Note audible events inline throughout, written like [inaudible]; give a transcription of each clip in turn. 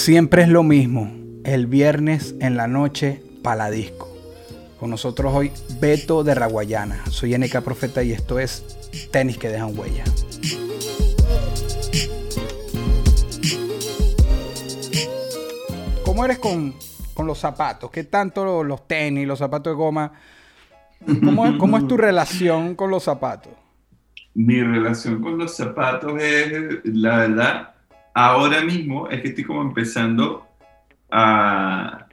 Siempre es lo mismo. El viernes en la noche, Paladisco. Con nosotros hoy, Beto de Raguayana. Soy NK Profeta y esto es Tenis que dejan huella. ¿Cómo eres con, con los zapatos? ¿Qué tanto los tenis, los zapatos de goma? ¿Cómo es, ¿Cómo es tu relación con los zapatos? Mi relación con los zapatos es, la verdad, ahora mismo es que estoy como empezando a,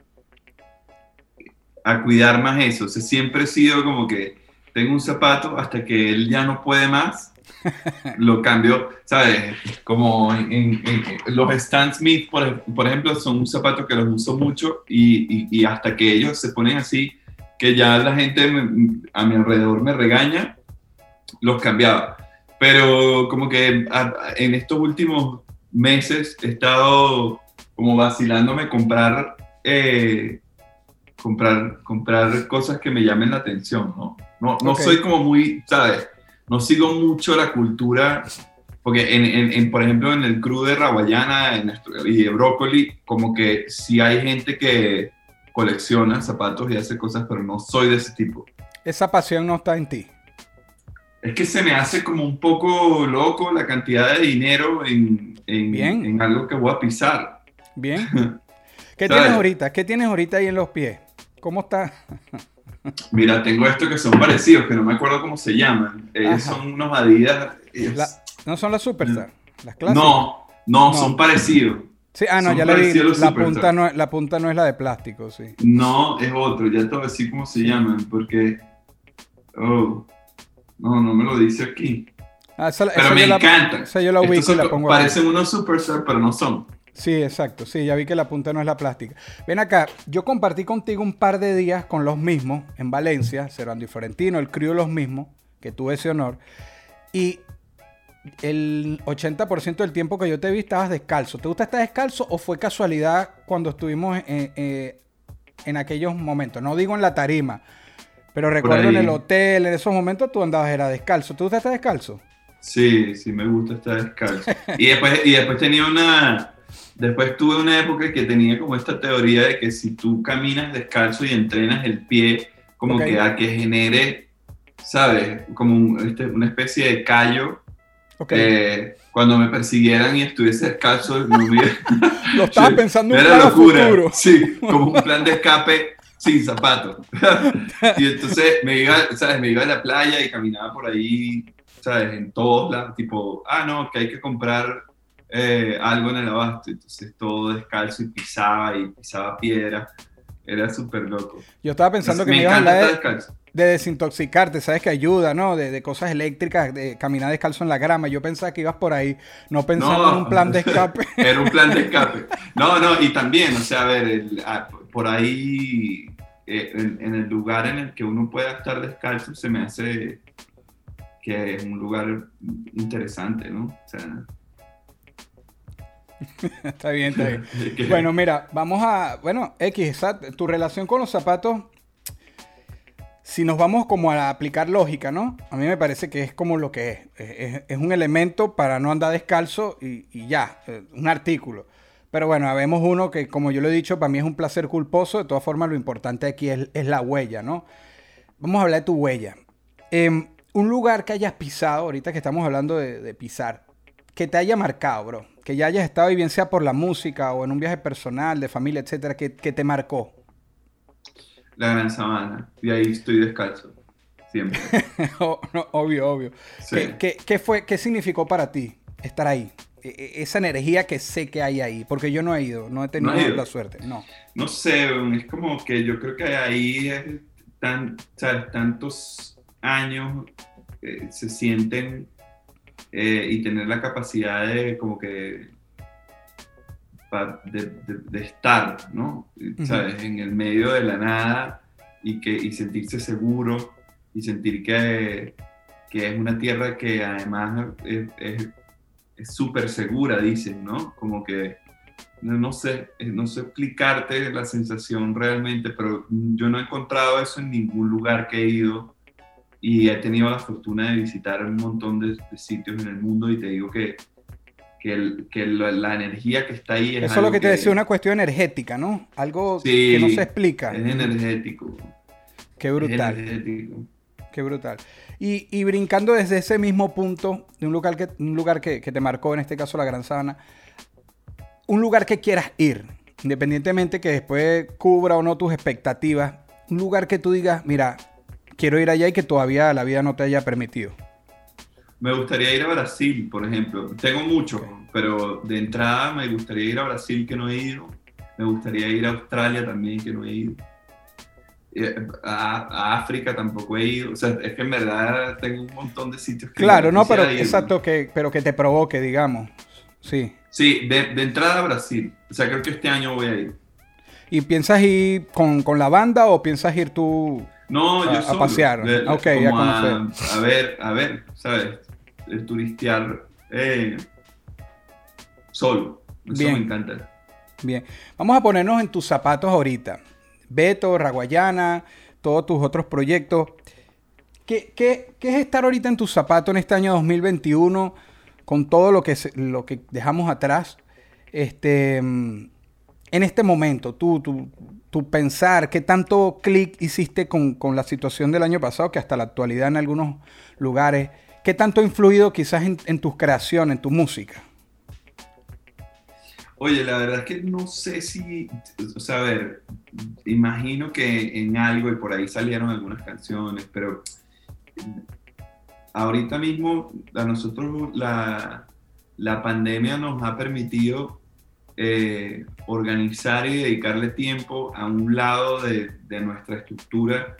a cuidar más eso. O sea, siempre he sido como que tengo un zapato hasta que él ya no puede más, [laughs] lo cambio, ¿sabes? Como en, los Stan Smith, por, por, ejemplo, son un zapato que los uso mucho y, y, hasta que ellos se ponen así, que ya la gente a mi alrededor me regaña, los cambiaba. Pero como que en estos últimos meses he estado como vacilándome comprar, eh, comprar, comprar cosas que me llamen la atención, ¿no? No, no soy como muy, ¿sabes? No sigo mucho la cultura, porque en, en, por ejemplo en el crew de Rawayana en y de Brócoli, como que sí hay gente que colecciona zapatos y hace cosas, pero no soy de ese tipo. Esa pasión no está en ti. Es que se me hace como un poco loco la cantidad de dinero en, en, en algo que voy a pisar. Bien. [laughs] ¿Qué tienes ahorita? ¿Qué tienes ahorita ahí en los pies? ¿Cómo está? [laughs] Mira, tengo estos que son parecidos, que no me acuerdo cómo se llaman. Ellos son unos Adidas. ¿No son las Superstar? ¿Las clásicas? No, no, son parecidos. Sí, ah, no, ya le vi. La punta no, la punta no es la de plástico, sí. No, es otro. Ya te voy a decir cómo se llaman, porque. Oh. No, no me lo dice aquí. Ah, pero me encantan. Esa yo la ubico y la pongo Parecen unos Superstar, pero no son. Sí, exacto. Sí, ya vi que la punta no es la plástica. Ven acá, yo compartí contigo un par de días con los mismos en Valencia, Cervando y Florentino, el crío los mismos, que tuve ese honor. Y el 80% del tiempo que yo te vi estabas descalzo. ¿Te gusta estar descalzo o fue casualidad cuando estuvimos en, eh, en aquellos momentos? No digo en la tarima, pero recuerdo en el hotel, en esos momentos tú andabas era descalzo. ¿Te gusta estar descalzo? Sí, sí, me gusta estar descalzo. y, después, y después tenía una Después tuve una época que tenía como esta teoría de que si tú caminas descalzo y entrenas el pie, como que a que genere, ¿sabes? Como este, una especie de callo. Eh, cuando me persiguieran y estuviese descalzo, no [laughs] Lo estaba [laughs] pensando un plan locura. Futuro. Sí, como un plan de escape sin zapatos. [laughs] y entonces me iba, ¿sabes? Me iba a la playa y caminaba por ahí, ¿sabes? En todos lados, tipo, ah, no, que hay que comprar eh, algo en el abasto, entonces todo descalzo y pisaba y pisaba piedra. Era súper loco. Yo estaba pensando que me, ibas a hablar de, desintoxicarte, sabes que ayuda, ¿no? De, cosas eléctricas, de caminar descalzo en la grama. Yo pensaba que ibas por ahí, no pensando en un plan de escape. [laughs] Era un plan de [laughs] escape. No, no, y también, o sea, a ver, ah, por ahí, eh, en, en, el lugar en el que uno pueda estar descalzo, se me hace que es un lugar interesante, ¿no? O sea, [laughs] está bien, está bien. [laughs] bueno, mira, vamos a. Bueno, X, tu relación con los zapatos. Si nos vamos como a aplicar lógica, ¿no? A mí me parece que es como lo que es. Es, un elemento para no andar descalzo y, ya, eh, un artículo. Pero bueno, vemos uno que, como yo lo he dicho, para mí es un placer culposo. De todas formas, lo importante aquí es, la huella, ¿no? Vamos a hablar de tu huella. Em, un lugar que hayas pisado, ahorita que estamos hablando de, de pisar, que te haya marcado, bro que ya hayas estado y bien sea por la música o en un viaje personal, de familia, etcétera, que, te marcó? La Gran Sabana. Y ahí estoy descalzo. Siempre. [laughs] obvio, obvio. ¿Qué, fue, ¿Qué significó para ti estar ahí? E, e, esa energía que sé que hay ahí, porque yo no he ido, no he tenido la suerte, no. No sé, es como que yo creo que ahí es tan, tantos años eh, se sienten eh, y tener la capacidad de como que de, estar, ¿no? ¿Sabes? En el medio de la nada y, que, y sentirse seguro y sentir que, que es una tierra que además es súper segura, dicen, ¿no? Como que, no, sé, eh, no sé explicarte la sensación realmente, pero yo no he encontrado eso en ningún lugar que he ido y he tenido la fortuna de visitar un montón de, sitios en el mundo y te digo que, que, que la, energía que está ahí es... Eso es lo que te decía, una cuestión energética, ¿no? Algo que no se explica. Es energético. Qué brutal. Es energético. Qué brutal. Y, y, brincando desde ese mismo punto, de un lugar, que, un lugar que, que, te marcó, en este caso la Gran Sabana, un lugar que quieras ir, independientemente que después cubra o no tus expectativas, un lugar que tú digas, mira, quiero ir allá y que todavía la vida no te haya permitido. Me gustaría ir a Brasil, por ejemplo. Tengo mucho, pero de entrada me gustaría ir a Brasil que no he ido. Me gustaría ir a Australia también que no he ido. Eh, a, África tampoco he ido. O sea, es que en verdad tengo un montón de sitios que Claro, no, pero exacto, que, pero que te provoque, digamos. Sí. Sí, de, entrada a Brasil. O sea, creo que este año voy a ir. ¿Y piensas ir con, la banda o piensas ir tú no, a, yo a pasear? ok, a conocer. A, ver, a ver, ¿sabes? El turistear eh, solo. Eso me encanta. Bien. Vamos a ponernos en tus zapatos ahorita. Beto, Raguayana, todos tus otros proyectos. ¿Qué, es estar ahorita en tus zapatos en este año 2021 con todo lo que, lo que dejamos atrás? Este, en este momento, tú, tú, pensar, ¿qué tanto clic hiciste con, la situación del año pasado, que hasta la actualidad en algunos lugares, qué tanto ha influido quizás en, en tus creaciones, en tu música? Oye, la verdad es que no sé si, o sea, a ver, imagino que en algo y por ahí salieron algunas canciones, pero ahorita mismo a nosotros la, pandemia nos ha permitido eh, organizar y dedicarle tiempo a un lado de, nuestra estructura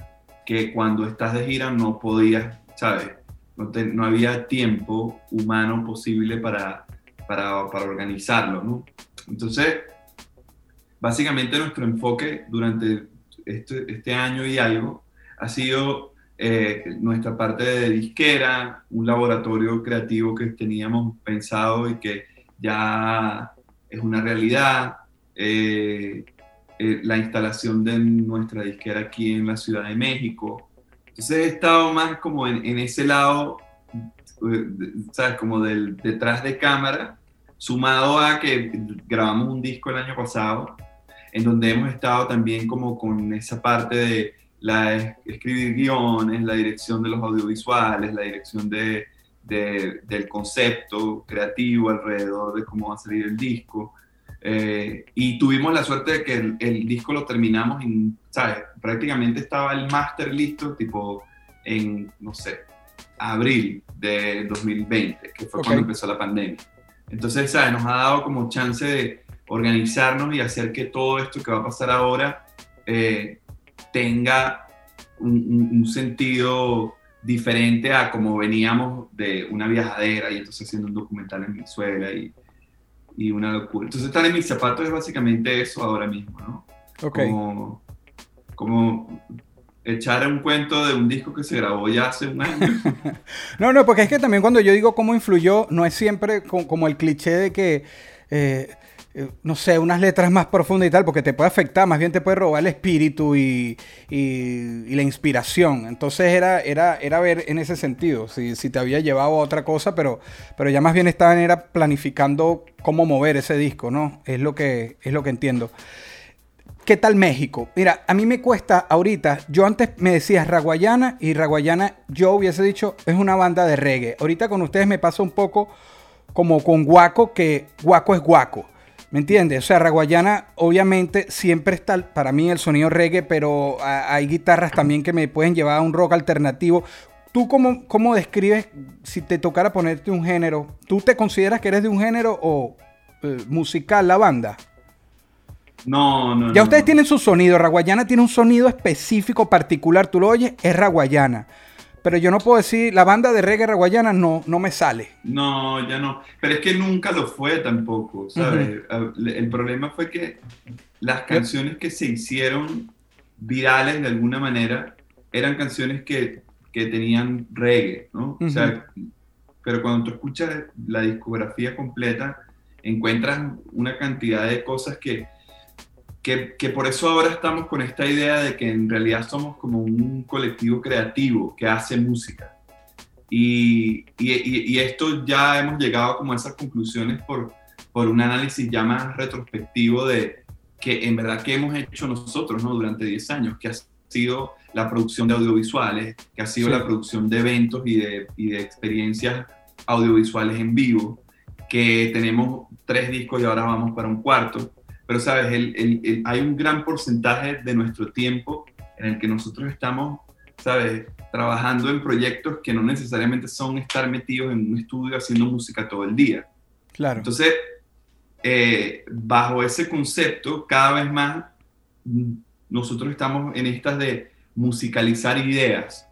que cuando estás de gira no podías, ¿sabes? No, no había tiempo humano posible para, para, para organizarlo, ¿no? Entonces, básicamente nuestro enfoque durante este, este año y algo ha sido eh, nuestra parte de disquera, un laboratorio creativo que teníamos pensado y que ya es una realidad, eh, eh, la instalación de nuestra disquera aquí en la Ciudad de México. Entonces he estado más como en, ese lado, ¿sabes? Como del detrás de cámara sumado a que grabamos un disco el año pasado, en donde hemos estado también como con esa parte de la escribir guiones, la dirección de los audiovisuales, la dirección de, del concepto creativo alrededor de cómo va a salir el disco. Eh, y tuvimos la suerte de que el, disco lo terminamos en, ¿sabes? Prácticamente estaba el máster listo, tipo en, no sé, abril de 2020, que fue cuando empezó la pandemia. Entonces, ¿sabes? Nos ha dado como chance de organizarnos y hacer que todo esto que va a pasar ahora eh, tenga un, sentido diferente a como veníamos de una viajadera y entonces haciendo un documental en Venezuela y, y una locura. Entonces estar en mis zapatos es básicamente eso ahora mismo, ¿no? Ok. Como, como echar un cuento de un disco que se grabó ya hace un año. [laughs] no, no, porque es que también cuando yo digo cómo influyó, no es siempre como el cliché de que, eh, eh, no sé, unas letras más profundas y tal, porque te puede afectar, más bien te puede robar el espíritu y, la inspiración. Entonces era, era, era ver en ese sentido, si, si, te había llevado a otra cosa, pero, pero ya más bien estaban era planificando cómo mover ese disco, ¿no? Es lo que, es lo que entiendo. ¿Qué tal México? Mira, a mí me cuesta ahorita, yo antes me decías Raguayana y Raguayana yo hubiese dicho es una banda de reggae. Ahorita con ustedes me pasa un poco como con Guaco, que Guaco es Guaco. ¿Me entiendes? O sea, Raguayana obviamente siempre está para mí el sonido reggae, pero hay guitarras también que me pueden llevar a un rock alternativo. ¿Tú cómo, cómo describes si te tocara ponerte un género? ¿Tú te consideras que eres de un género o eh, musical la banda? No, no. Ya ustedes tienen su sonido. Raguayana tiene un sonido específico, particular. Tú lo oyes, es Raguayana. pero yo no puedo decir, la banda de reggae raguayana no, no me sale. No, ya no. Pero es que nunca lo fue tampoco, ¿sabes? El problema fue que las canciones que se hicieron virales de alguna manera eran canciones que, que tenían reggae, ¿no? O sea, pero cuando tú escuchas la discografía completa, encuentras una cantidad de cosas que que, por eso ahora estamos con esta idea de que en realidad somos como un colectivo creativo que hace música. Y, y, esto ya hemos llegado como a esas conclusiones por, por un análisis ya más retrospectivo de que en verdad que hemos hecho nosotros ¿no? durante 10 años, que ha sido la producción de audiovisuales, que ha sido la producción de eventos y de, y de experiencias audiovisuales en vivo, que tenemos tres discos y ahora vamos para un cuarto pero sabes, el, hay un gran porcentaje de nuestro tiempo en el que nosotros estamos, sabes, trabajando en proyectos que no necesariamente son estar metidos en un estudio haciendo música todo el día. Claro. Entonces, eh, bajo ese concepto, cada vez más nosotros estamos en estas de musicalizar ideas.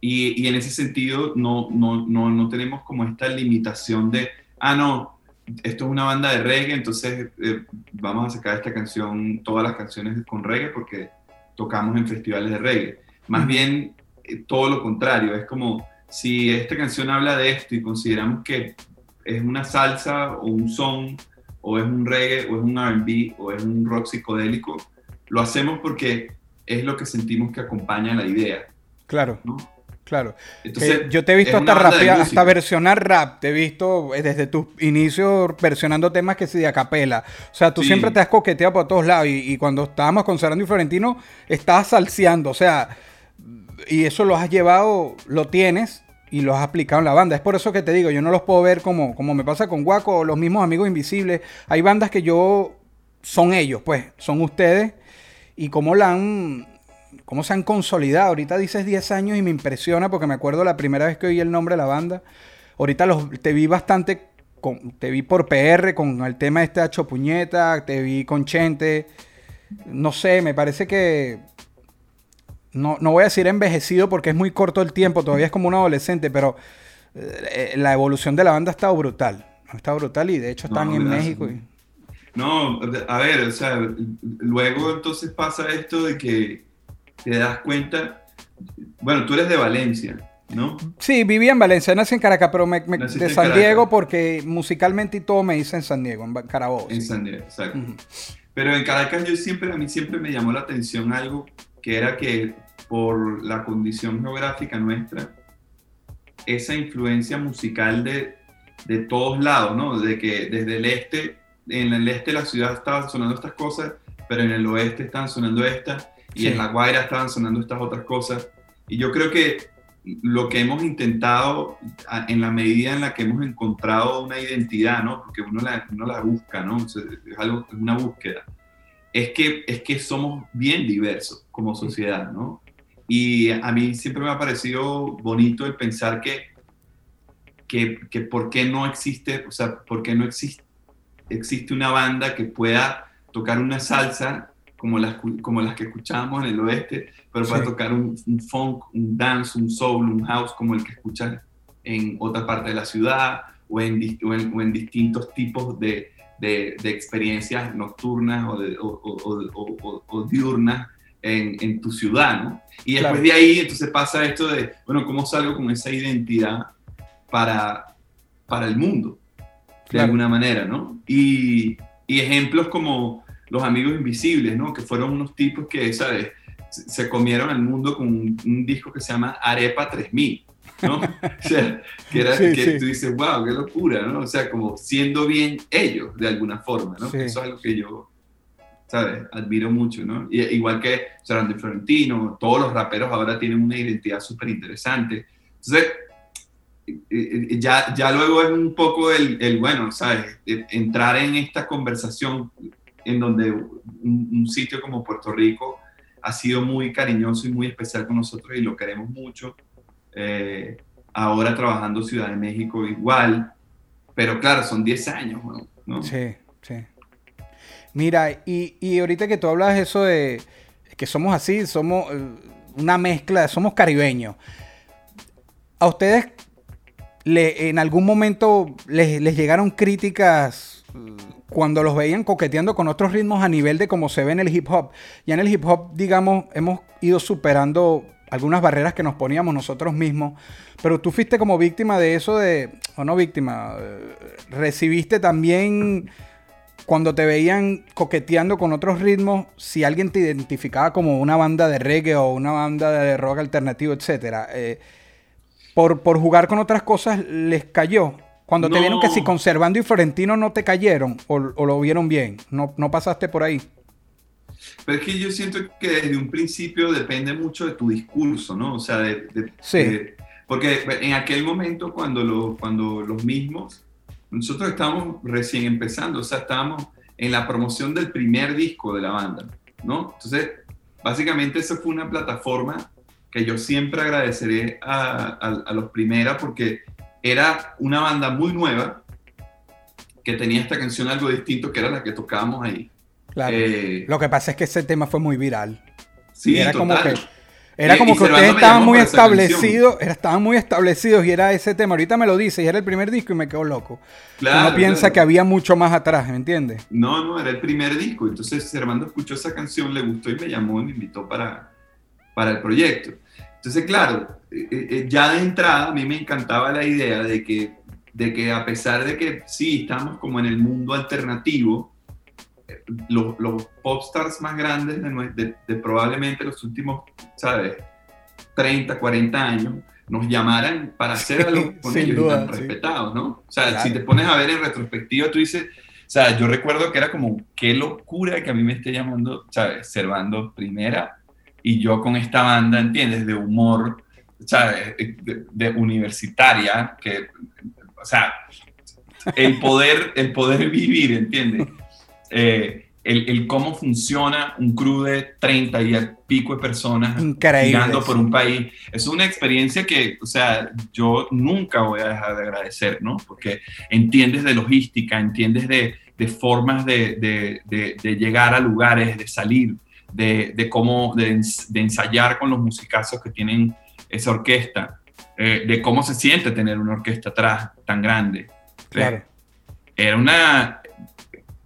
Y, y en ese sentido no, no, no, no tenemos como esta limitación de, ah, no, esto es una banda de reggae, entonces eh, vamos a sacar esta canción, todas las canciones con reggae porque tocamos en festivales de reggae. Más bien eh, todo lo contrario, es como si esta canción habla de esto y consideramos que es una salsa o un son o es un reggae o es un RB o es un rock psicodélico, lo hacemos porque es lo que sentimos que acompaña la idea. Claro. ¿no? Claro. Entonces, yo te he visto hasta rapear, hasta versionar rap. Te he visto eh, desde tus inicios versionando temas que se de acapela. O sea, tú siempre te has coqueteado por todos lados. Y, cuando estábamos con Sarando y Florentino, estabas salseando. O sea, y eso lo has llevado, lo tienes y lo has aplicado en la banda. Es por eso que te digo, yo no los puedo ver como, como me pasa con Guaco o los mismos amigos invisibles. Hay bandas que yo son ellos, pues, son ustedes. Y cómo la han cómo se han consolidado. Ahorita dices 10 años y me impresiona porque me acuerdo la primera vez que oí el nombre de la banda. Ahorita los, te vi bastante, con, te vi por PR con el tema de este Hacho Puñeta, te vi con Chente. No sé, me parece que... No, no voy a decir envejecido porque es muy corto el tiempo, todavía es como un adolescente, pero eh, la evolución de la banda ha estado brutal. Ha estado brutal y de hecho están en México. No, a ver, o sea, luego entonces pasa esto de que te das cuenta, bueno, tú eres de Valencia, ¿no? Sí, vivía en Valencia, nací en Caracas, pero me, de San Diego porque musicalmente y todo me hice en San Diego, en Carabobo. En San Diego, exacto. Pero en Caracas yo siempre, a mí siempre me llamó la atención algo que era que por la condición geográfica nuestra, esa influencia musical de, de todos lados, ¿no? De que desde el este, en el este de la ciudad estaban sonando estas cosas, pero en el oeste están sonando estas, y en La Guaira estaban sonando estas otras cosas. Y yo creo que lo que hemos intentado, en la medida en la que hemos encontrado una identidad, ¿no? Porque uno la, uno la busca, ¿no? Es algo, es una búsqueda. Es que, es que somos bien diversos como sociedad, ¿no? Y a mí siempre me ha parecido bonito el pensar que, que, que por qué no existe, o sea, por qué no existe, existe una banda que pueda tocar una salsa como las, como las que escuchábamos en el oeste, pero para tocar un, funk, un dance, un soul, un house como el que escuchas en otra parte de la ciudad o en, o en, distintos tipos de, de, experiencias nocturnas o, o, o, diurnas en, en, tu ciudad, ¿no? Y después de ahí entonces pasa esto de, bueno, ¿cómo salgo con esa identidad para, para el mundo? De alguna manera, ¿no? Y, y ejemplos como los amigos invisibles, ¿no? Que fueron unos tipos que, ¿sabes? Se comieron al mundo con un, disco que se llama Arepa 3000, ¿no? [laughs] o sea, que, era, que tú dices, wow, qué locura, ¿no? O sea, como siendo bien ellos, de alguna forma, ¿no? Eso es algo que yo, ¿sabes? Admiro mucho, ¿no? Y, igual que Sarandí Florentino, todos los raperos ahora tienen una identidad súper interesante. Entonces, ya, ya luego es un poco el, el, bueno, ¿sabes? Entrar en esta conversación en donde un, sitio como Puerto Rico ha sido muy cariñoso y muy especial con nosotros y lo queremos mucho. Eh, ahora trabajando Ciudad de México igual, pero claro, son 10 años, ¿no? Sí, sí. Mira, y, y ahorita que tú hablas eso de que somos así, somos eh, una mezcla, somos caribeños. ¿A ustedes le, en algún momento les, les llegaron críticas cuando los veían coqueteando con otros ritmos a nivel de cómo se ve en el hip hop? Ya en el hip hop, digamos, hemos ido superando algunas barreras que nos poníamos nosotros mismos, pero tú fuiste como víctima de eso de, o no víctima, eh, recibiste también cuando te veían coqueteando con otros ritmos, si alguien te identificaba como una banda de reggae o una banda de rock alternativo, etcétera, eh, por, por, jugar con otras cosas les cayó. Cuando te vieron que si conservando y Florentino no te cayeron o, o, lo vieron bien, no, no pasaste por ahí. Pero es que yo siento que desde un principio depende mucho de tu discurso, ¿no? O sea, de, de, sí. de, porque en aquel momento cuando, lo, cuando los mismos nosotros estábamos recién empezando, o sea, estábamos en la promoción del primer disco de la banda, ¿no? Entonces, básicamente eso fue una plataforma que yo siempre agradeceré a, a, a los primeras porque era una banda muy nueva que tenía esta canción algo distinto que era la que tocábamos ahí. Claro. Eh, Lo que pasa es que ese tema fue muy viral. Sí, era total. como que era como que ustedes estaban muy establecidos, estaban muy establecidos y era ese tema. Ahorita me lo dice y era el primer disco y me quedo loco. Claro, Uno piensa claro. que había mucho más atrás, ¿me entiendes? No, no, era el primer disco. Entonces Servando escuchó esa canción, le gustó y me llamó y me invitó para, para el proyecto. Entonces, claro, eh, eh, ya de entrada a mí me encantaba la idea de que, de que a pesar de que sí, estamos como en el mundo alternativo, los, los popstars más grandes de, de, de, probablemente los últimos, ¿sabes? 30, 40 años, nos llamaran para hacer algo con ellos duda, y tan sí. respetados, ¿no? O sea, claro. si te pones a ver en retrospectiva, tú dices, o sea, yo recuerdo que era como, qué locura que a mí me esté llamando, ¿sabes? Servando primera y yo con esta banda, ¿entiendes? De humor, ¿sabes? De, de universitaria, que, o sea, el poder, el poder vivir, ¿entiendes? Eh, el, el, cómo funciona un crew de 30 y pico de personas girando por un país. Es una experiencia que, o sea, yo nunca voy a dejar de agradecer, ¿no? Porque entiendes de logística, entiendes de, de formas de, de, llegar a lugares, de salir, de, cómo, de, ensayar con los musicazos que tienen esa orquesta, eh, de cómo se siente tener una orquesta atrás tan grande. Claro. Era una,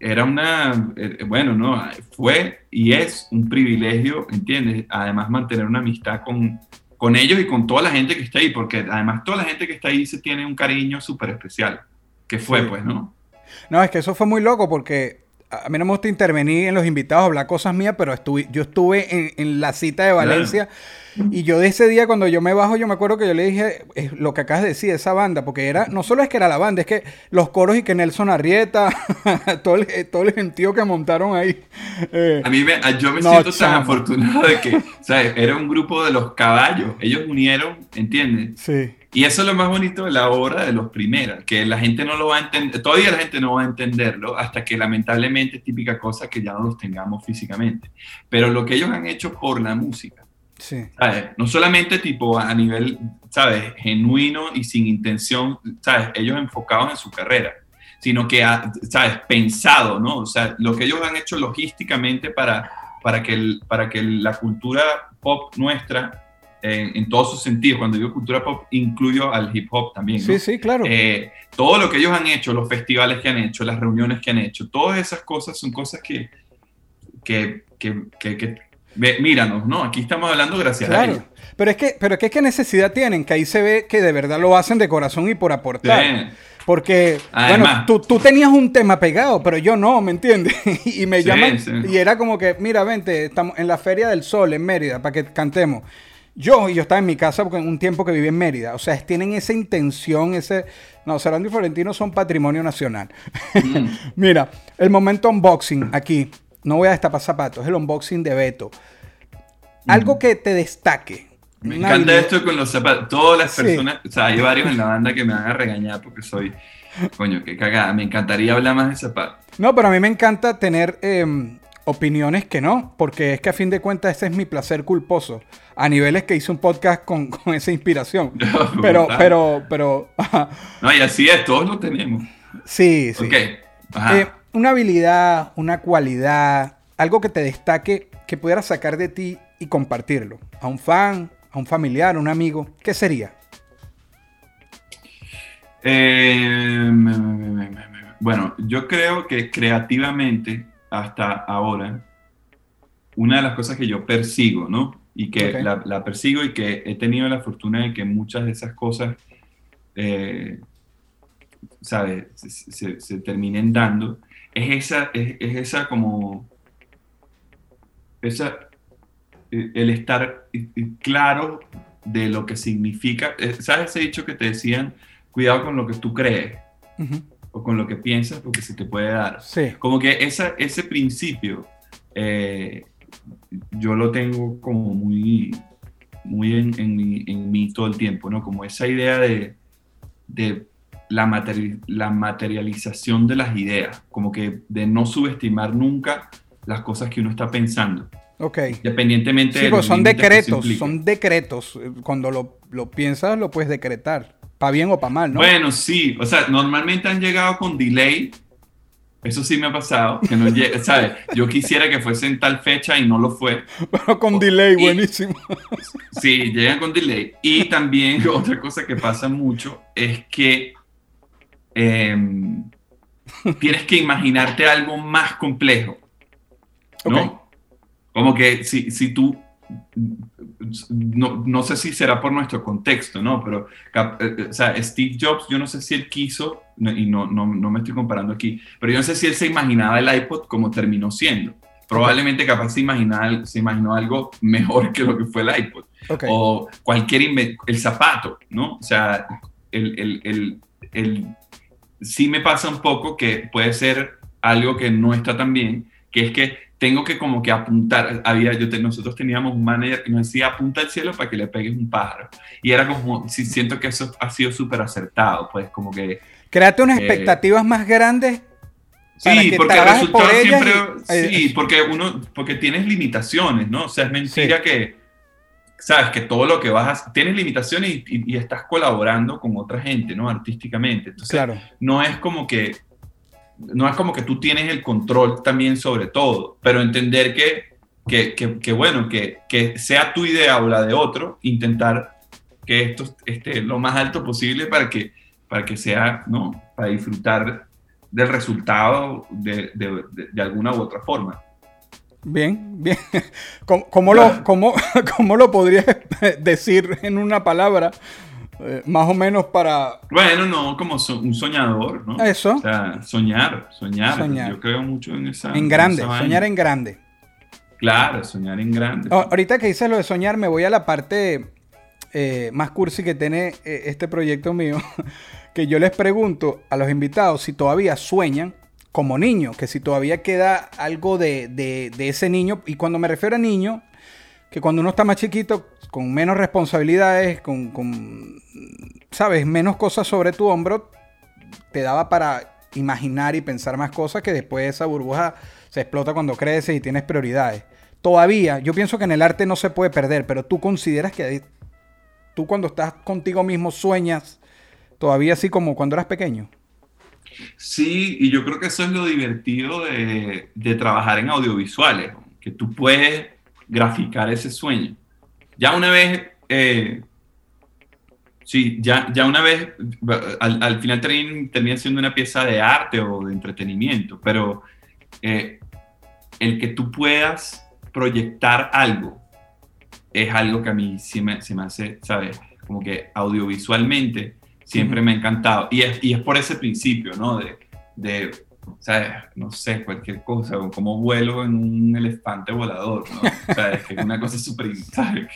era una, eh, bueno, no, fue y es un privilegio, ¿entiendes? Además mantener una amistad con, con ellos y con toda la gente que está ahí, porque además toda la gente que está ahí se tiene un cariño súper especial, que fue, sí. pues, ¿no? No, es que eso fue muy loco porque a mí no me gusta intervenir en los invitados, hablar cosas mías, pero estuve, yo estuve en, en la cita de Valencia claro. y yo de ese día cuando yo me bajo, yo me acuerdo que yo le dije eh, lo que acabas de decir, esa banda, porque era, no solo es que era la banda, es que los coros y que Nelson Arrieta, [laughs] todo, el, todo el gentío que montaron ahí. Eh, a mí me, yo me no, siento tan afortunado de que, ¿sabes? Era un grupo de los caballos, ellos unieron, ¿entiendes? Sí. Y eso es lo más bonito de la obra de los primeros, que la gente no lo va a entender, todavía la gente no va a entenderlo hasta que lamentablemente es típica cosa que ya no los tengamos físicamente. Pero lo que ellos han hecho por la música, sí. ¿sabes? no solamente tipo a nivel, ¿sabes? Genuino y sin intención, ¿sabes? Ellos enfocados en su carrera, sino que, ¿sabes? Pensado, ¿no? O sea, lo que ellos han hecho logísticamente para, para, que, el, para que la cultura pop nuestra en, en, todos sus sentidos. Cuando digo cultura pop, incluyo al hip hop también. ¿no? Sí, sí, claro. Eh, todo lo que ellos han hecho, los festivales que han hecho, las reuniones que han hecho, todas esas cosas son cosas que, que, que, que, que míranos, ¿no? Aquí estamos hablando gracias claro. a ellos. Pero es que, pero es que qué necesidad tienen, que ahí se ve que de verdad lo hacen de corazón y por aportar. Sí. Porque, Además, bueno, tú, tú, tenías un tema pegado, pero yo no, ¿me entiendes? [laughs] y me sí, llaman sí. y era como que, mira, vente, estamos en la Feria del Sol en Mérida para que cantemos. Yo, y yo estaba en mi casa porque en un tiempo que viví en Mérida. O sea, tienen esa intención, ese... No, Serrano y Florentino son patrimonio nacional. Mm. [laughs] Mira, el momento unboxing aquí. No voy a destapar zapatos, es el unboxing de Beto. Algo mm. que te destaque. Me encanta esto con los zapatos. Todas las personas, sí. o sea, hay varios en la banda que me van a regañar porque soy, coño, qué cagada. Me encantaría hablar más de zapatos. No, pero a mí me encanta tener eh, opiniones que no, porque es que a fin de cuentas ese es mi placer culposo. A niveles que hice un podcast con, [laughs] con esa inspiración. No, pero, pero, pero. no, y así es, todos lo tenemos. Sí, sí. Eh, una habilidad, una cualidad, algo que te destaque, que pudieras sacar de ti y compartirlo. A un fan, a un familiar, a un amigo, ¿qué sería? Eh, bueno, yo creo que creativamente, hasta ahora, una de las cosas que yo persigo, ¿no? Y que la, la persigo y que he tenido la fortuna de que muchas de esas cosas, eh, ¿sabes? Se, se- se terminen dando, es esa, es, es esa como, esa, eh, el estar eh, claro de lo que significa, ¿sabes ese dicho que te decían, cuidado con lo que tú crees Ujú. O con lo que piensas porque se te puede dar? Sí. Como que esa, ese principio eh, yo lo tengo como muy, muy en, en mí, en mí todo el tiempo, ¿no? Como esa idea de, de la, materi- la materialización de las ideas, como que de no subestimar nunca las cosas que uno está pensando, Ok. independientemente Sí, de pues son decretos, son decretos. Cuando lo, lo piensas, lo puedes decretar. Para bien o para mal, ¿no? Bueno, sí, o sea, normalmente han llegado con delay. Eso sí me ha pasado, que no llega, [laughs] ¿sabes? Yo quisiera que fuese en tal fecha y no lo fue. Pero con delay, Y- buenísimo. [laughs] Sí, llegan con delay. Y también [laughs] otra cosa que pasa mucho es que em, tienes que imaginarte algo más complejo, ¿no? Como que si, si tú, no, no sé si será por nuestro contexto, ¿no? Pero, eh, eh, o sea, Steve Jobs, yo no sé si él quiso, y no, no, no me estoy comparando aquí, pero yo no sé si él se imaginaba el iPod como terminó siendo. Probablemente capaz se, imaginaba, se imaginó algo mejor que lo que fue el iPod o cualquier el zapato, ¿no? O sea, el, el, el, el- sí me pasa un poco que puede ser algo que no está tan bien, que es que tengo que como que apuntar, había, yo te- nosotros teníamos un manager que nos decía apunta al cielo para que le pegues un pájaro, y era como, sí, siento que eso ha sido súper acertado, pues como que, Créate unas eh, expectativas más grandes. Para sí, que porque el por resultado siempre, y- sí, porque uno, porque tienes limitaciones, ¿no? O sea, es mentira que, sabes, que todo lo que vas a, tienes limitaciones y, y- y estás colaborando con otra gente, ¿no? Artísticamente. Entonces, Claro. no es como que, no es como que tú tienes el control también sobre todo, pero entender que, que, que- que, bueno, que, que sea tu idea o la de otro, intentar que esto esté lo más alto posible para que, para que sea, ¿no? Para disfrutar del resultado de, de- de- de alguna u otra forma. Bien, bien. [laughs] ¿Cómo, cómo lo, cómo, [laughs] cómo lo podrías [laughs] decir en una palabra? Eh, más o menos para... Bueno, no, como so- un soñador, ¿no? Eso. O sea, soñar, soñar. Soñar. Yo creo mucho en esa. En grande, esa soñar en grande. Claro, soñar en grande. Ah, Ahorita que dices lo de soñar, me voy a la parte eh, más cursi que tiene eh, este proyecto mío, [laughs] que yo les pregunto a los invitados si todavía sueñan como niños, que si todavía queda algo de, de- de ese niño, y cuando me refiero a niño, que cuando uno está más chiquito, con menos responsabilidades, con, con, sabes, menos cosas sobre tu hombro, te daba para imaginar y pensar más cosas que después esa burbuja se explota cuando creces y tienes prioridades. Todavía, yo pienso que en el arte no se puede perder, pero tú consideras que tú cuando estás contigo mismo sueñas todavía así como cuando eras pequeño. Sí, y yo creo que eso es lo divertido de, de trabajar en audiovisuales, que tú puedes graficar ese sueño. Ya una vez, eh, sí, ya, ya una vez, al, al final termina, termina siendo una pieza de arte o de entretenimiento, pero eh, el que tú puedas proyectar algo es algo que a mí sí me, se me hace, ¿sabes? Como que audiovisualmente siempre me ha encantado. Y es, y es por ese principio, ¿no? De, de, ¿sabes? No sé, cualquier cosa, o como vuelo en un elefante volador, ¿no? O sea, es que es una cosa súper, ¿sabes?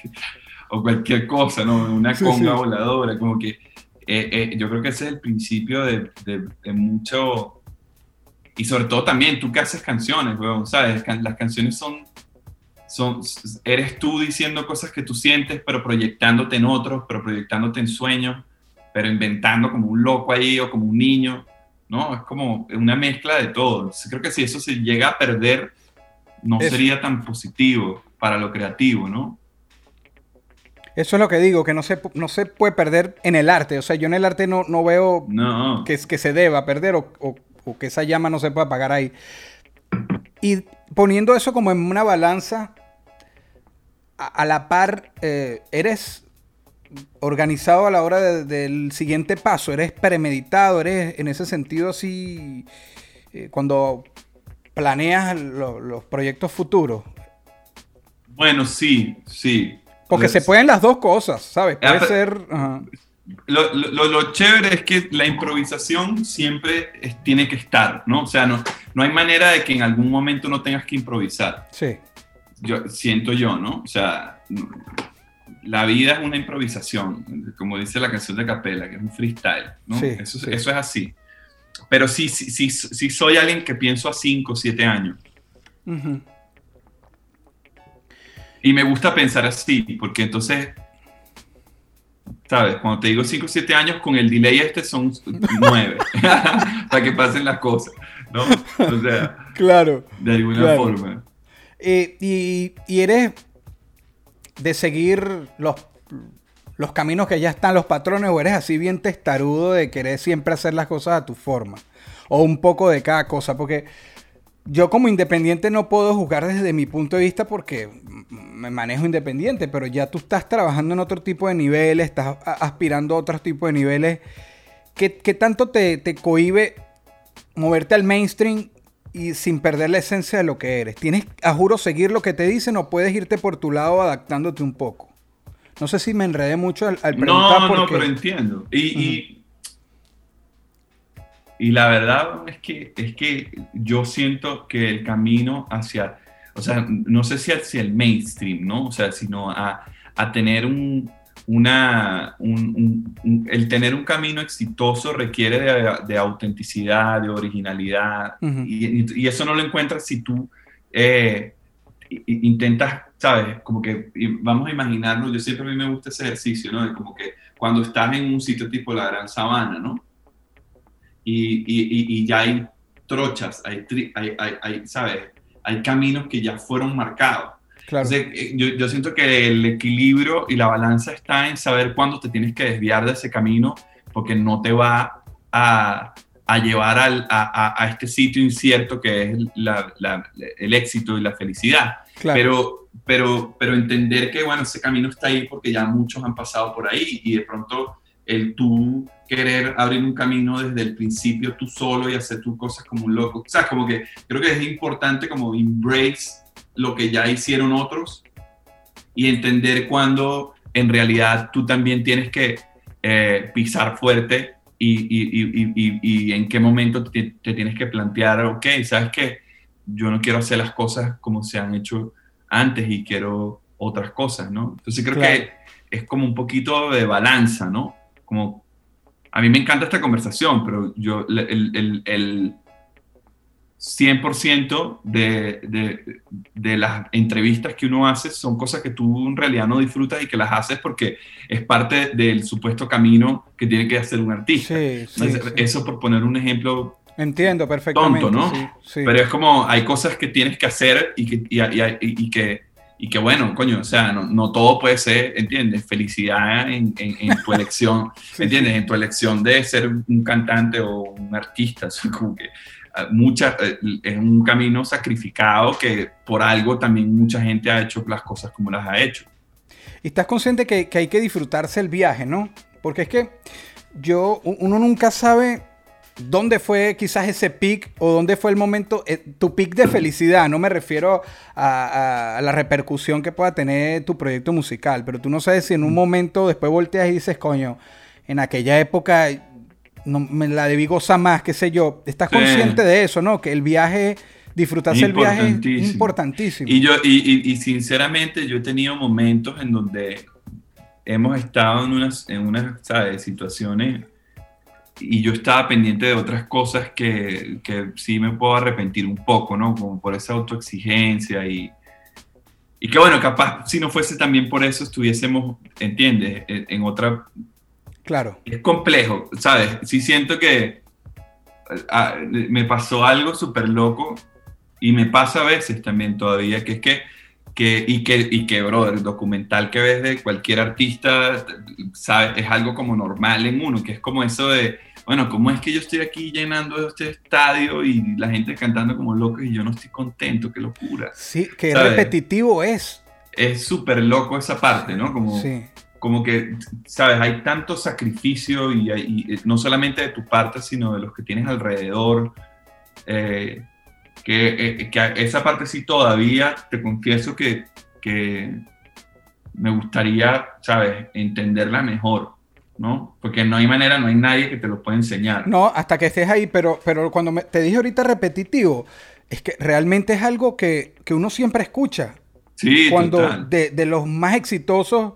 O cualquier cosa, ¿no? Una conga sí. voladora, como que eh, eh, yo creo que ese es el principio de, de- de mucho... Y sobre todo también tú que haces canciones, weón, ¿sabes? Las canciones son, son... Eres tú diciendo cosas que tú sientes, pero proyectándote en otros, pero proyectándote en sueños, pero inventando como un loco ahí o como un niño, ¿no? Es como una mezcla de todo. Creo que si eso se llega a perder, no Eso. sería tan positivo para lo creativo, ¿no? Eso es lo que digo, que no se, no se puede perder en el arte. O sea, yo en el arte no, no veo No. que, se deba perder o, o- o que esa llama no se pueda apagar ahí. Y poniendo eso como en una balanza, a, a la par, eh, eres organizado a la hora del siguiente paso? ¿Eres premeditado? ¿Eres en ese sentido así eh, cuando planeas los proyectos futuros? Bueno, sí, sí. Porque se pueden las dos cosas, ¿sabes? Puede ser... Lo, lo, chévere es que la improvisación siempre tiene que estar, ¿no? O sea, no, no hay manera de que en algún momento no tengas que improvisar. Sí. Yo, siento yo, ¿no? O sea, la vida es una improvisación, como dice la canción de Capela, que es un freestyle, ¿no? Sí, eso, eso, es así. Pero sí, sí, sí, soy alguien que pienso a 5 o 7 años. Y me gusta pensar así, porque entonces ¿sabes? Cuando te digo 5 o 7 años, con el delay este son 9, [laughs] para que pasen las cosas, ¿no? O sea, [laughs] claro, de alguna forma. Eh, y, y, eres de seguir los, los caminos que ya están, los patrones, o eres así bien testarudo de querer siempre hacer las cosas a tu forma, o un poco de cada cosa, porque yo como independiente no puedo juzgar desde mi punto de vista porque me manejo independiente, pero ya tú estás trabajando en otro tipo de niveles, estás aspirando a otro tipo de niveles. ¿Qué, tanto te, te cohibe moverte al mainstream y sin perder la esencia de lo que eres? ¿Tienes, a juro, seguir lo que te dicen o puedes irte por tu lado adaptándote un poco? No sé si me enredé mucho al, preguntar. No, no, pero entiendo. y y la verdad es que, es que yo siento que el camino hacia, o sea, no sé si hacia el mainstream, ¿no? O sea, sino a, a tener un, una, un, el tener un camino exitoso requiere de, de autenticidad, de originalidad, y, y, eso no lo encuentras si tú eh, intentas, ¿sabes? Como que vamos a imaginarnos, yo siempre a mí me gusta ese ejercicio, ¿no? De como que cuando estás en un sitio tipo la Gran Sabana, ¿no? y, y, y ya hay trochas, hay, hay, hay, ¿sabes? Hay caminos que ya fueron marcados. Claro. Eh, yo, yo, siento que el equilibrio y la balanza está en saber cuándo te tienes que desviar de ese camino, porque no te va a, a llevar al, a, a, este sitio incierto que es la, la, el éxito y la felicidad. Claro. Pero, pero, pero entender que, bueno, ese camino está ahí porque ya muchos han pasado por ahí y de pronto el tú querer abrir un camino desde el principio tú solo y hacer tus cosas como un loco. O sea, como que creo que es importante como embrace lo que ya hicieron otros y entender cuando en realidad tú también tienes que eh, pisar fuerte y, y, y, y, en qué momento te, tienes que plantear, ok, sabes que yo no quiero hacer las cosas como se han hecho antes y quiero otras cosas, ¿no? Entonces creo que es como un poquito de balanza, ¿no? Como a mí me encanta esta conversación, pero yo, el, el, 100% de, de, de, las entrevistas que uno hace son cosas que tú en realidad no disfrutas y que las haces porque es parte del supuesto camino que tiene que hacer un artista. Eso por poner un ejemplo Entiendo perfectamente. Tonto, ¿no? Pero es como hay cosas que tienes que hacer y que, y, y, y que y que bueno, coño, o sea, no, no todo puede ser, ¿entiendes? Felicidad en, en, tu elección, [laughs] ¿entiendes? En tu elección de ser un cantante o un artista, [laughs] o como que mucha, eh, es un camino sacrificado que por algo también mucha gente ha hecho las cosas como las ha hecho. Y estás consciente que, que hay que disfrutarse el viaje, ¿no? Porque es que yo, uno nunca sabe ¿Dónde fue quizás ese pic o dónde fue el momento, eh, tu pic de felicidad? No me refiero a, la repercusión que pueda tener tu proyecto musical, pero tú no sabes si en un momento después volteas y dices, coño, en aquella época no, me la debí gozar más, qué sé yo. Estás consciente de eso, ¿no? Que el viaje, disfrutarse el viaje es importantísimo. Y yo, y, y, sinceramente, yo he tenido momentos en donde hemos estado en unas, en unas ¿sabes? situaciones y yo estaba pendiente de otras cosas que, que, sí me puedo arrepentir un poco, ¿no? Como por esa autoexigencia y, y que bueno, capaz si no fuese también por eso estuviésemos, ¿entiendes? En, otra... Claro. Es complejo, ¿sabes? Sí siento que ah, me pasó algo súper loco y me pasa a veces también todavía, que es que, que, y que, y que, brother, el documental que ves de cualquier artista, ¿sabes? Es algo como normal en uno, que es como eso de, bueno, ¿cómo es que yo estoy aquí llenando este estadio y la gente cantando como loco y yo no estoy contento? ¡Qué locura! Sí, qué repetitivo es. Es súper loco esa parte, ¿no? Como, sí. Como que, sabes, hay tanto sacrificio y, y no solamente de tu parte, sino de los que tienes alrededor. Eh, que, eh, que, esa parte sí todavía, te confieso que, que me gustaría, ¿sabes?, entenderla mejor, ¿no? Porque no hay manera, no hay nadie que te lo pueda enseñar. No, hasta que estés ahí, pero, pero cuando te dije ahorita repetitivo, es que realmente es algo que, que uno siempre escucha. Sí, Cuando de, de, los más exitosos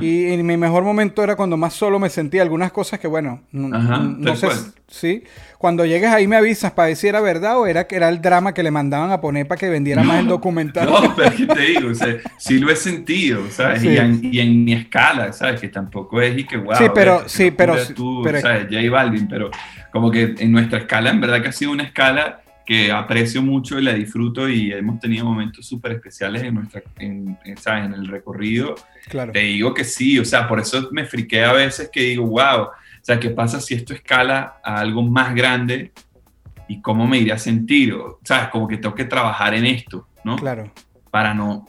y en mi mejor momento era cuando más solo me sentía. Algunas cosas que, bueno, no, sé. Sí. Cuando llegues ahí me avisas para ver si era verdad o era que era el drama que le mandaban a poner para que vendiera más el documental. No, pero es que te digo, o sea, sí lo he sentido, ¿sabes? Y, en, mi escala, ¿sabes? Que tampoco es y que, wow. Sí, pero, sí, pero. Tú, pero ¿sabes? J Balvin, pero como que en nuestra escala, en verdad que ha sido una escala que aprecio mucho y la disfruto y hemos tenido momentos súper especiales en, nuestra, en, en, el recorrido. Claro. Te digo que sí, o sea, por eso me friqué a veces que digo, wow, o sea, ¿qué pasa si esto escala a algo más grande y cómo me iría a sentir? O, ¿Sabes? Como que tengo que trabajar en esto, ¿no? Claro. Para no,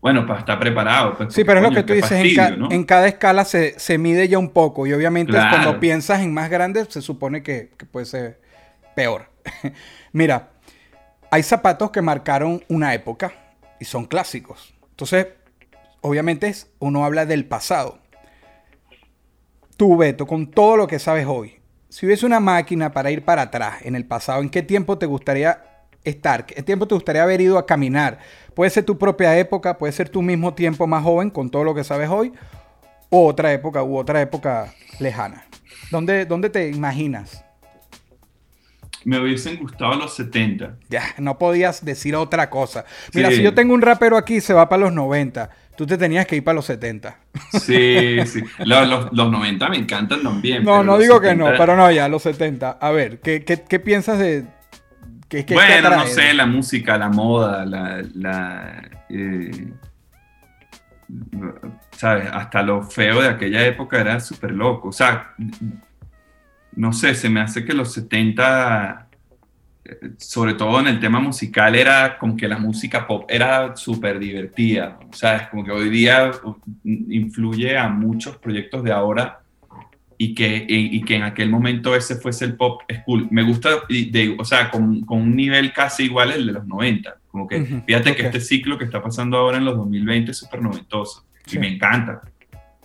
bueno, para estar preparado. Pues, sí, pero es lo que tú dices, en, cada escala se, se, mide ya un poco y obviamente cuando piensas en más grandes se supone que, que puede ser peor. [laughs] Mira, hay zapatos que marcaron una época y son clásicos. Entonces, obviamente uno habla del pasado. Tú, Beto, con todo lo que sabes hoy, si hubiese una máquina para ir para atrás en el pasado, ¿en qué tiempo te gustaría estar? ¿Qué tiempo te gustaría haber ido a caminar? Puede ser tu propia época, puede ser tu mismo tiempo más joven con todo lo que sabes hoy, o otra época u otra época lejana. ¿Dónde, dónde te imaginas? Me hubiesen gustado los 70. Ya, no podías decir otra cosa. Mira, si yo tengo un rapero aquí, se va para los 90. Tú te tenías que ir para los 70. Sí, sí. Los, los, 90 me encantan también. No, no digo que no, pero no, ya, los 70. A ver, ¿qué, qué, qué piensas de...? Qué, qué, bueno, no sé, la música, la moda, la... la eh, ¿Sabes? Hasta lo feo de aquella época era súper loco. O sea, no sé, se me hace que los 70, sobre todo en el tema musical, era como que la música pop era súper divertida. O sea, es como que hoy día influye a muchos proyectos de ahora y que, y, que en aquel momento ese fuese el pop es cool. Me gusta, de, o sea, con, con, un nivel casi igual al de los 90. Como que fíjate que este ciclo que está pasando ahora en los 2020 es súper noventoso y me encanta.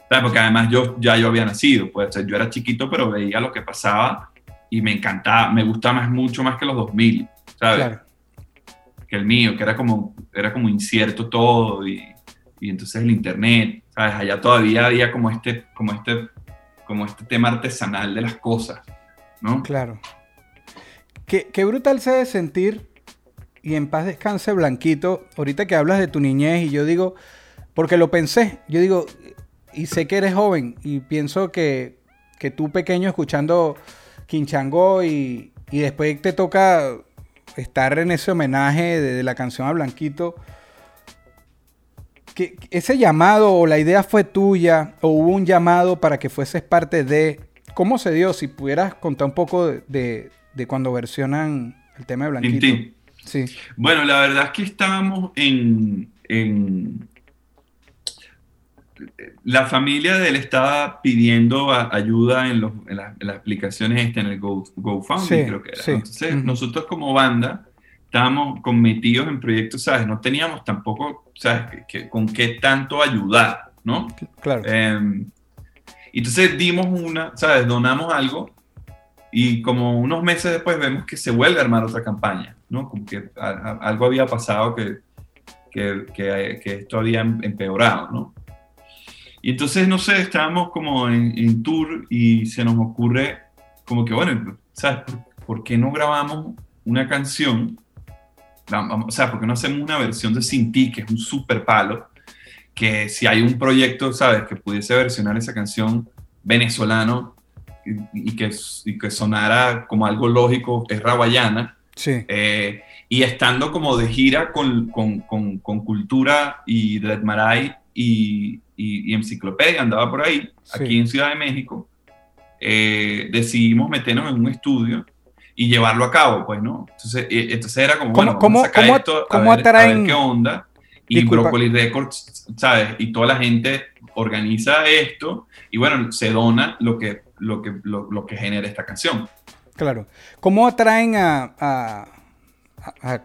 Porque además yo ya yo había nacido, pues yo era chiquito, pero veía lo que pasaba y me encantaba, me gustaba más, mucho más que los 2000, ¿sabes? Que el mío, que era como, era como incierto todo y, y, entonces el internet, ¿sabes? Allá todavía había como este, como este, como este tema artesanal de las cosas, ¿no? Claro. Qué, qué brutal se de sentir y en paz descanse Blanquito, ahorita que hablas de tu niñez y yo digo, porque lo pensé, yo digo, y sé que eres joven y pienso que, que tú pequeño escuchando Quinchango y, y después te toca estar en ese homenaje de, la canción a Blanquito. Que, ese llamado o la idea fue tuya o hubo un llamado para que fueses parte de... ¿Cómo se dio? Si pudieras contar un poco de, de, cuando versionan el tema de Blanquito. Sí. Bueno, la verdad es que estábamos en, en, la familia de él estaba pidiendo ayuda en, las aplicaciones este, en el GoFundMe, creo que era. Entonces, nosotros como banda estábamos cometidos en proyectos, ¿sabes? No teníamos tampoco, ¿sabes? con qué tanto ayudar, ¿no? Claro. Em, entonces dimos una, ¿sabes? Donamos algo y como unos meses después vemos que se vuelve a armar otra campaña, ¿no? Como que algo había pasado que, que, que esto había empeorado, ¿no? Y entonces, no sé, estábamos como en, tour y se nos ocurre como que, bueno, ¿sabes? ¿Por, qué no grabamos una canción? O sea, ¿por qué no hacemos una versión de Sin Ti, que es un super palo? Que si hay un proyecto, ¿sabes? Que pudiese versionar esa canción venezolano y, que, y que sonara como algo lógico, es rawayana. Sí. Eh, y estando como de gira con, con, con, con Cultura y Dread Marai y, y, Enciclopedia andaba por ahí, aquí en Ciudad de México, eh, decidimos meternos en un estudio y llevarlo a cabo, pues, ¿no? Entonces, eh, entonces era como, bueno, ¿cómo, sacar esto, a, ver, qué onda. y Broccoli Records, ¿sabes? Y toda la gente organiza esto y bueno, se dona lo que, lo que, lo, que genera esta canción. Claro. ¿Cómo atraen a,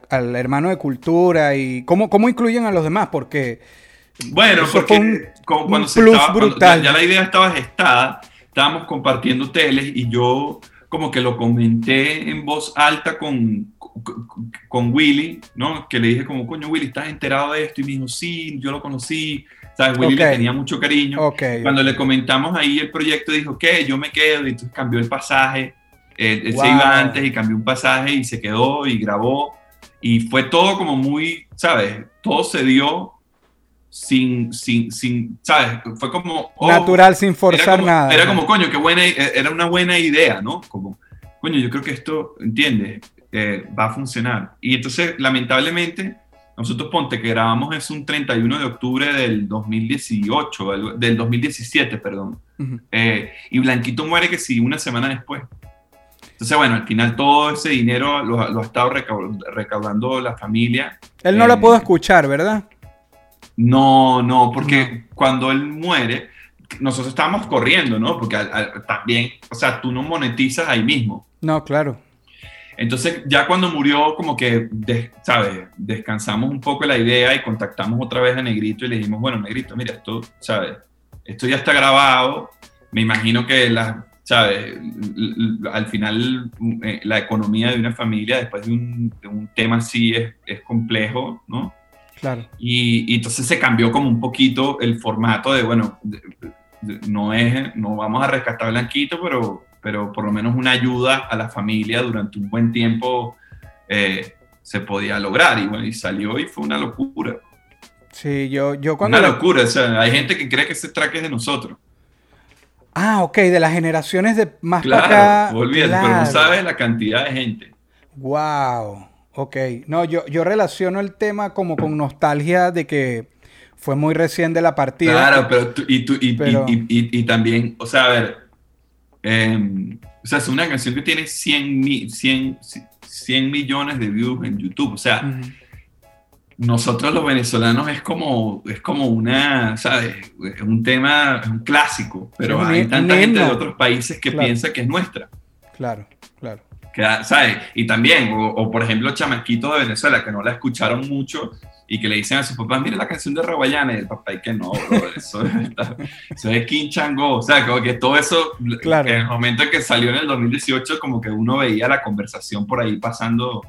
al hermano de cultura y cómo, cómo incluyen a los demás? Porque... Bueno, porque cuando, se estaba, ya la idea estaba gestada, estábamos compartiendo teles y yo como que lo comenté en voz alta con, con, Willy, ¿no? Que le dije como, coño, Willy, ¿estás enterado de esto? Y me dijo, sí, yo lo conocí. ¿Sabes? Willy le tenía mucho cariño. Cuando le comentamos ahí el proyecto, dijo, ¿qué? Yo me quedo. Y entonces cambió el pasaje. Él, se iba antes y cambió un pasaje y se quedó y grabó. Y fue todo como muy, ¿sabes? Todo se dio sin, sin, sin, ¿sabes? Fue como... Oh, Natural, sin forzar nada. Era como, coño, qué buena, era una buena idea, ¿no? Como, coño, yo creo que esto, ¿entiendes? Eh, va a funcionar. Y entonces, lamentablemente, nosotros ponte que grabamos es un 31 de octubre del 2018, del 2017, perdón. Eh, y Blanquito muere que sí, una semana después. Entonces, bueno, al final todo ese dinero lo, ha estado recaudando la familia. Él no lo pudo escuchar, ¿verdad? No, no, porque cuando él muere, nosotros estábamos corriendo, ¿no? Porque también, o sea, tú no monetizas ahí mismo. No, claro. Entonces, ya cuando murió, como que, ¿sabes? Descansamos un poco la idea y contactamos otra vez a Negrito y le dijimos, bueno, Negrito, mira, esto, ¿sabes? Esto ya está grabado. Me imagino que ¿sabes? Al final, eh, la economía de una familia después de un, de un tema así es, es complejo, ¿no? Y, entonces se cambió como un poquito el formato de, bueno, no, es, no vamos a rescatar Blanquito, pero, pero por lo menos una ayuda a la familia durante un buen tiempo eh, se podía lograr. Y bueno, y salió y fue una locura. Sí, yo, yo cuando... Una locura, o sea, hay gente que cree que ese track es de nosotros. Ah, ok, de las generaciones de más claro, para acá. Olvídate, pero no sabes la cantidad de gente. Wow. Ok, no, yo, yo relaciono el tema como con nostalgia de que fue muy recién de la partida. Claro, pero y, tú, y, Y, y, también, o sea, a ver, em, o sea, es una canción que tiene 100, 100, 100 millones de views en YouTube, o sea, nosotros los venezolanos es como, es como una, ¿sabes? Es un tema, es un clásico, pero hay tanta gente de otros países que piensa que es nuestra. Claro, ¿sabes? Y también, o, por ejemplo, Chamaquito de Venezuela, que no la escucharon mucho y que le dicen a su papá, mire la canción de Raguayana, y el papá, y que no, eso, eso es King Chango, o sea, como que todo eso, claro. en el momento en que salió en el 2018, como que uno veía la conversación por ahí pasando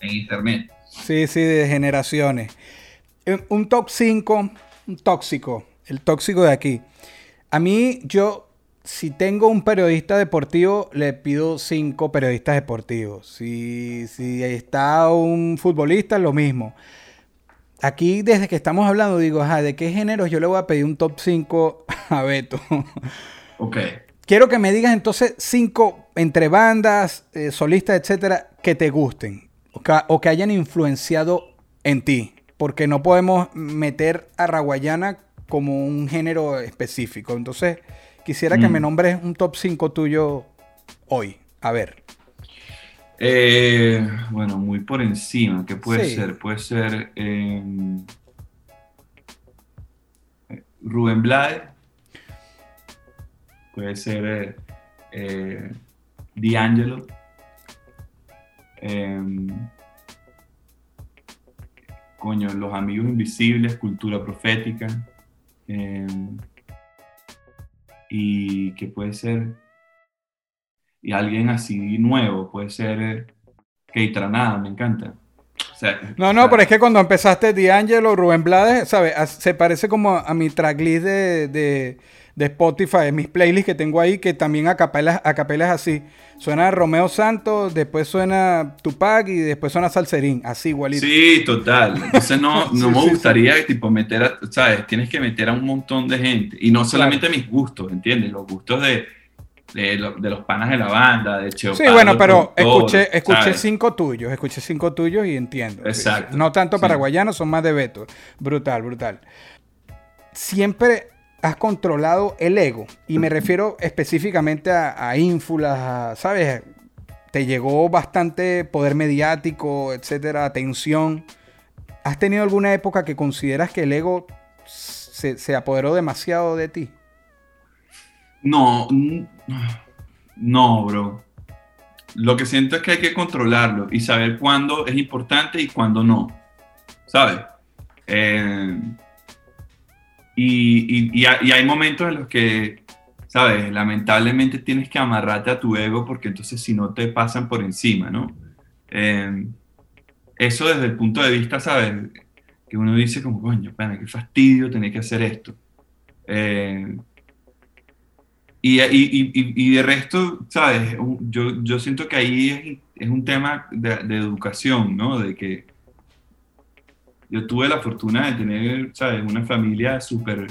en internet. Sí, sí, de generaciones. Eh, un top 5, un tóxico, el tóxico de aquí. A mí, yo si tengo un periodista deportivo, le pido cinco periodistas deportivos. Si, si está un futbolista, lo mismo. Aquí, desde que estamos hablando, digo, ajá, ¿de qué género yo le voy a pedir un top 5 [laughs] a Beto? Ok. Quiero que me digas entonces cinco entre bandas, eh, solistas, etcétera, que te gusten o que, o que, hayan influenciado en ti. Porque no podemos meter a Raguayana como un género específico. Entonces, Quisiera que me mm. nombres un top 5 tuyo hoy. A ver. Eh, bueno, muy por encima. ¿Qué puede ser? Puede ser em, Rubén Blades. Puede ser eh, eh D'Angelo. Em, coño, Los Amigos Invisibles, Cultura Profética. Y que puede ser, y alguien así nuevo, puede ser Keitranada, me encanta. no, no, pero es que cuando empezaste D'Angelo, Rubén Blades, ¿sabes? Se parece como a mi tracklist de, de, de Spotify, mis playlists que tengo ahí, que también a capelas así. Suena Romeo Santos, después suena Tupac y después suena Salserín, así igualito. Sí, total. Entonces no, [laughs] no me gustaría tipo meter a, ¿sabes? Tienes que meter a un montón de gente. Y no solamente mis gustos, ¿entiendes? Los gustos de, de, los panas de la banda, de Cheo Sí, bueno, pero escuché, escuché cinco tuyos, escuché cinco tuyos y entiendo. Exacto. No tanto paraguayanos, son más de Beto. Brutal, brutal. Siempre has controlado el ego. Y me refiero específicamente a, a ínfulas, ¿sabes? Te llegó bastante poder mediático, etcétera, atención. ¿Has tenido alguna época que consideras que el ego se, se apoderó demasiado de ti? No, no, bro. Lo que siento es que hay que controlarlo y saber cuándo es importante y cuándo no. ¿Sabes? Eh, y, hay momentos en los que, ¿sabes? Lamentablemente tienes que amarrarte a tu ego porque entonces si no te pasan por encima, ¿no? Eh, eso desde el punto de vista, ¿sabes? Que uno dice como, coño, qué fastidio tener que hacer esto. Eh, y, y, de resto, ¿sabes? Yo, yo siento que ahí es, un tema de, educación, ¿no? De que yo tuve la fortuna de tener, ¿sabes? Una familia súper,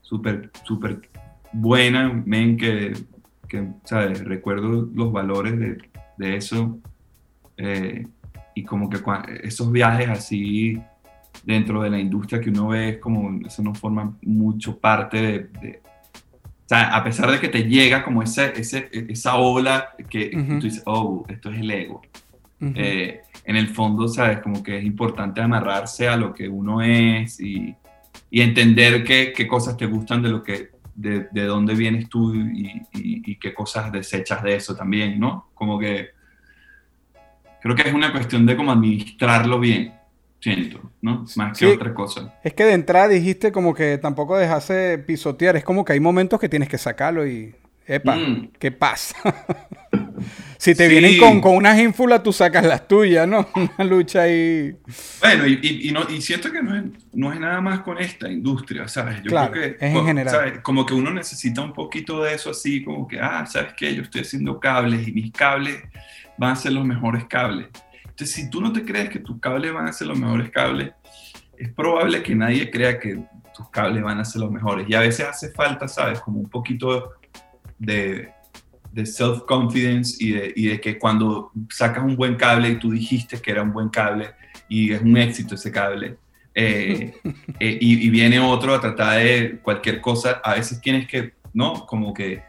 súper, súper buena, men, que, que, ¿sabes? Recuerdo los valores de, de eso. Eh, y como que esos viajes así dentro de la industria que uno ve, es como eso no forma mucho parte de, o sea, a pesar de que te llega como ese, ese, esa ola que tú dices, oh, esto es el ego en el fondo, ¿sabes? Como que es importante amarrarse a lo que uno es y, y entender qué, qué, cosas te gustan de lo que, de, de dónde vienes tú y, y, qué cosas desechas de eso también, ¿no? Como que creo que es una cuestión de cómo administrarlo bien, siento, ¿no? Más que otra cosa. Es que de entrada dijiste como que tampoco dejase pisotear, es como que hay momentos que tienes que sacarlo y Epa, mm. ¿qué pasa? [laughs] si te vienen con, con unas ínfulas, tú sacas las tuyas, ¿no? [laughs] Una lucha ahí. Bueno, y, no, y siento que no es, no es, nada más con esta industria, ¿sabes? Yo creo que, es en general. Como que uno necesita un poquito de eso así, como que, ah, ¿sabes qué? Yo estoy haciendo cables y mis cables van a ser los mejores cables. Entonces, si tú no te crees que tus cables van a ser los mejores cables, es probable que nadie crea que tus cables van a ser los mejores. Y a veces hace falta, ¿sabes? Como un poquito de, self-confidence y de, y de, que cuando sacas un buen cable y tú dijiste que era un buen cable y es un éxito ese cable, eh, [laughs] eh, y, viene otro a tratar de cualquier cosa, a veces tienes que, ¿no? Como que,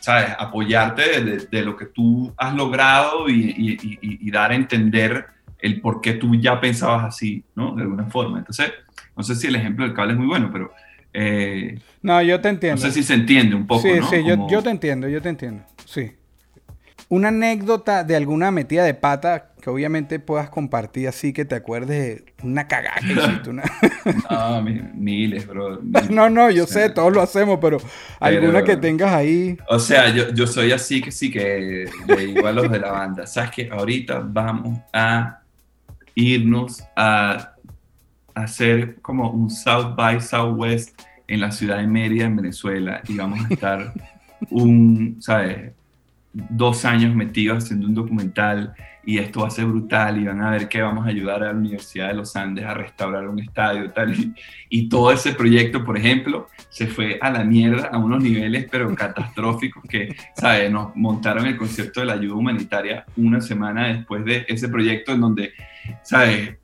¿sabes? Apoyarte de, lo que tú has logrado y, y, dar a entender el por qué tú ya pensabas así, ¿no? De alguna forma. Entonces, no sé si el ejemplo del cable es muy bueno, pero eh, no, yo te entiendo. No sé si se entiende un poco. Sí, sí, yo, te entiendo, yo te entiendo. Sí. Una anécdota de alguna metida de pata que obviamente puedas compartir así que te acuerdes de una cagada que hiciste. Una... [laughs] no, miles, bro. [laughs] no, no, yo sé, todos lo hacemos, pero, alguna que tengas ahí. O sea, yo, yo soy así que sí que le digo a los de la banda, ¿sabes que Ahorita vamos a irnos a hacer como un South by Southwest en la ciudad de Mérida, en Venezuela, y vamos a estar un, ¿sabes? Dos años metidos haciendo un documental y esto va a ser brutal y van a ver que vamos a ayudar a la Universidad de los Andes a restaurar un estadio y tal. Y, todo ese proyecto, por ejemplo, se fue a la mierda a unos niveles pero catastróficos que, ¿sabes? Nos montaron el concierto de la ayuda humanitaria una semana después de ese proyecto en donde, ¿sabes?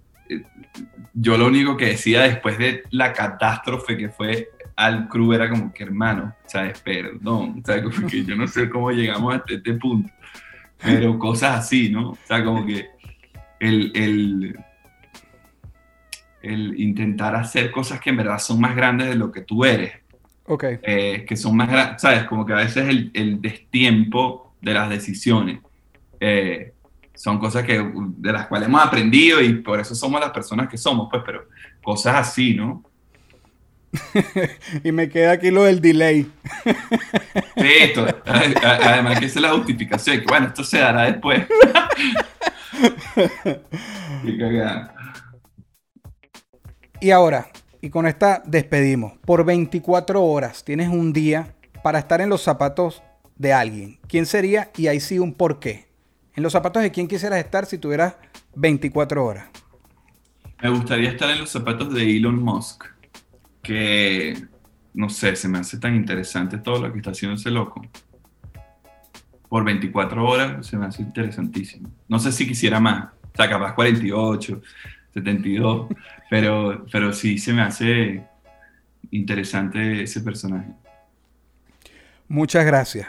yo lo único que decía después de la catástrofe que fue al crew era como que hermano, ¿sabes? Perdón, ¿sabes? Porque yo no sé cómo llegamos hasta este punto, pero cosas así, ¿no? O sea, como que el, el, el intentar hacer cosas que en verdad son más grandes de lo que tú eres. Ok. Eh, que son más grandes, ¿sabes? Como que a veces el, el destiempo de las decisiones. Eh, son cosas que, de las cuales hemos aprendido y por eso somos las personas que somos, pues, pero cosas así, ¿no? [laughs] y me queda aquí lo del delay. [laughs] sí, esto, además que esa es la justificación, que bueno, esto se dará después. [laughs] y ahora, y con esta despedimos, por 24 horas tienes un día para estar en los zapatos de alguien. ¿Quién sería? Y ahí sí un por qué. En los zapatos de quién quisieras estar si tuvieras 24 horas. Me gustaría estar en los zapatos de Elon Musk, que no sé, se me hace tan interesante todo lo que está haciendo ese loco. Por 24 horas se me hace interesantísimo. No sé si quisiera más, o sea, capaz 48, 72, [laughs] pero, pero sí se me hace interesante ese personaje. Muchas gracias.